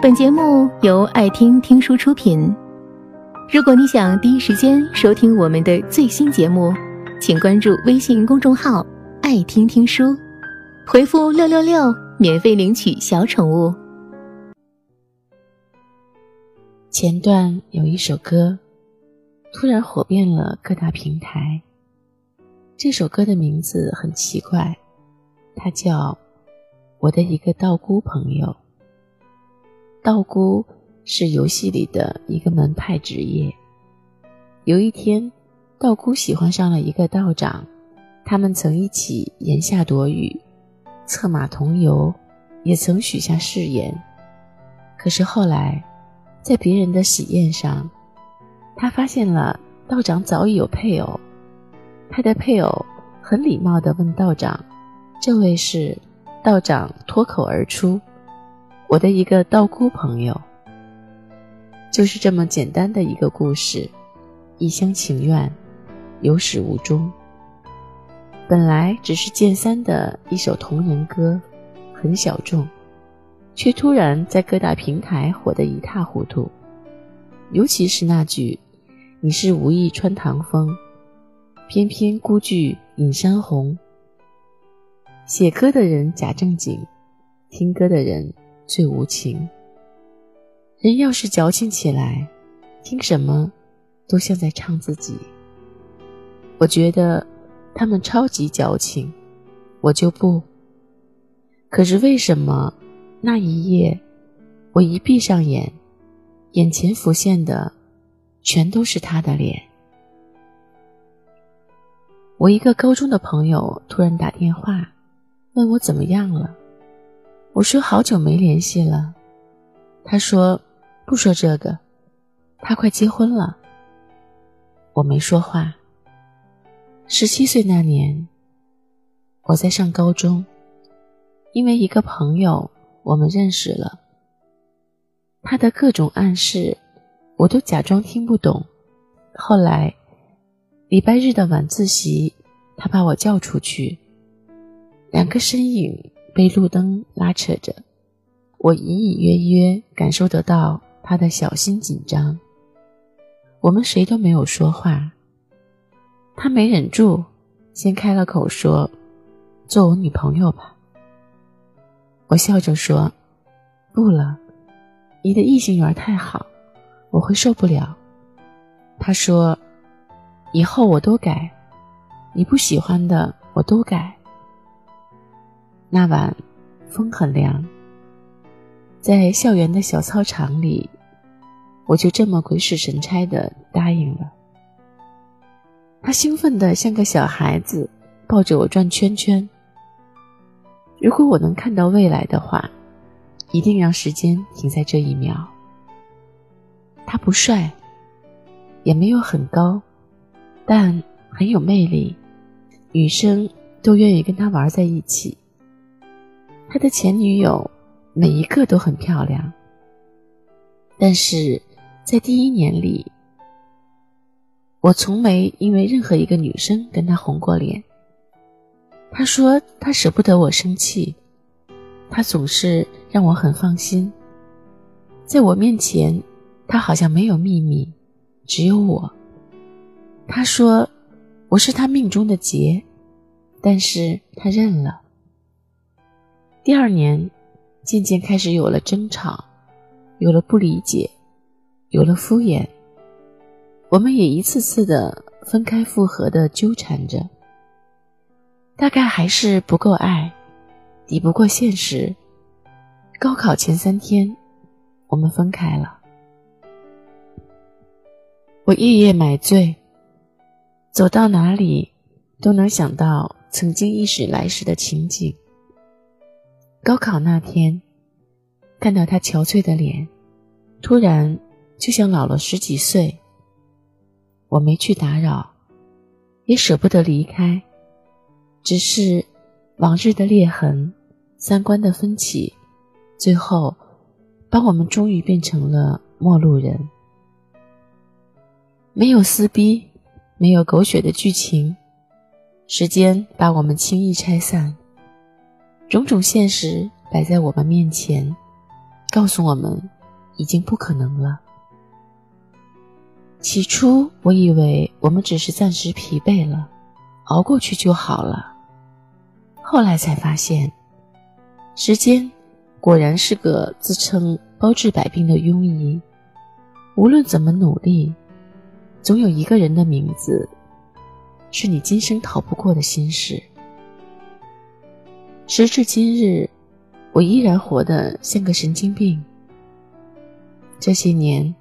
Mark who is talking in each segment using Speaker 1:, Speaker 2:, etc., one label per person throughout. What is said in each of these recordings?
Speaker 1: 本节目由爱听听书出品。如果你想第一时间收听我们的最新节目，请关注微信公众号“爱听听书”，回复“六六六”免费领取小宠物。
Speaker 2: 前段有一首歌，突然火遍了各大平台。这首歌的名字很奇怪，它叫《我的一个道姑朋友》。道姑是游戏里的一个门派职业。有一天，道姑喜欢上了一个道长，他们曾一起檐下躲雨，策马同游，也曾许下誓言。可是后来，在别人的喜宴上，他发现了道长早已有配偶。他的配偶很礼貌地问道长：“这位是？”道长脱口而出。我的一个道姑朋友，就是这么简单的一个故事，一厢情愿，有始无终。本来只是剑三的一首同人歌，很小众，却突然在各大平台火得一塌糊涂。尤其是那句“你是无意穿堂风，偏偏孤具引山红”，写歌的人假正经，听歌的人。最无情。人要是矫情起来，听什么都像在唱自己。我觉得他们超级矫情，我就不。可是为什么那一夜，我一闭上眼，眼前浮现的全都是他的脸？我一个高中的朋友突然打电话，问我怎么样了。我说好久没联系了，他说不说这个，他快结婚了。我没说话。十七岁那年，我在上高中，因为一个朋友，我们认识了。他的各种暗示，我都假装听不懂。后来，礼拜日的晚自习，他把我叫出去，两个身影。被路灯拉扯着，我隐隐约约感受得到他的小心紧张。我们谁都没有说话。他没忍住，先开了口说：“做我女朋友吧。”我笑着说：“不了，你的异性缘太好，我会受不了。”他说：“以后我都改，你不喜欢的我都改。”那晚，风很凉。在校园的小操场里，我就这么鬼使神差的答应了。他兴奋的像个小孩子，抱着我转圈圈。如果我能看到未来的话，一定让时间停在这一秒。他不帅，也没有很高，但很有魅力，女生都愿意跟他玩在一起。他的前女友每一个都很漂亮，但是在第一年里，我从没因为任何一个女生跟他红过脸。他说他舍不得我生气，他总是让我很放心。在我面前，他好像没有秘密，只有我。他说我是他命中的劫，但是他认了。第二年，渐渐开始有了争吵，有了不理解，有了敷衍。我们也一次次的分开复合的纠缠着。大概还是不够爱，抵不过现实。高考前三天，我们分开了。我夜夜买醉，走到哪里都能想到曾经一时来时的情景。高考那天，看到他憔悴的脸，突然就像老了十几岁。我没去打扰，也舍不得离开，只是往日的裂痕、三观的分歧，最后把我们终于变成了陌路人。没有撕逼，没有狗血的剧情，时间把我们轻易拆散。种种现实摆在我们面前，告诉我们，已经不可能了。起初我以为我们只是暂时疲惫了，熬过去就好了。后来才发现，时间果然是个自称包治百病的庸医。无论怎么努力，总有一个人的名字，是你今生逃不过的心事。时至今日，我依然活得像个神经病。这些年，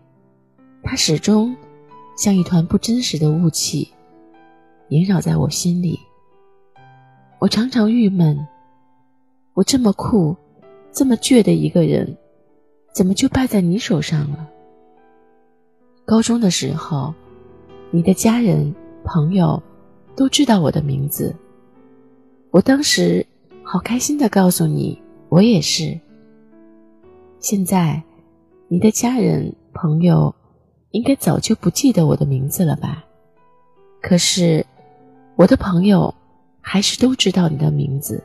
Speaker 2: 他始终。像一团不真实的雾气，萦绕在我心里。我常常郁闷：我这么酷、这么倔的一个人，怎么就败在你手上了？高中的时候，你的家人、朋友都知道我的名字，我当时好开心的告诉你，我也是。现在，你的家人、朋友。应该早就不记得我的名字了吧？可是，我的朋友还是都知道你的名字。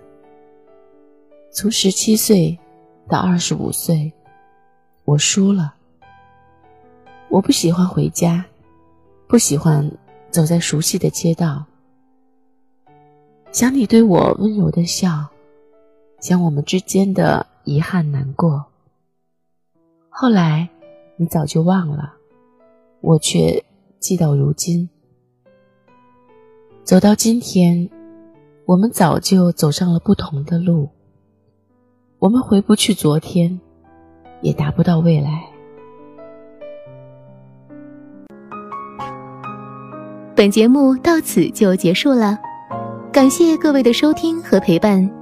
Speaker 2: 从十七岁到二十五岁，我输了。我不喜欢回家，不喜欢走在熟悉的街道。想你对我温柔的笑，想我们之间的遗憾难过。后来，你早就忘了。我却记到如今，走到今天，我们早就走上了不同的路。我们回不去昨天，也达不到未来。
Speaker 1: 本节目到此就结束了，感谢各位的收听和陪伴。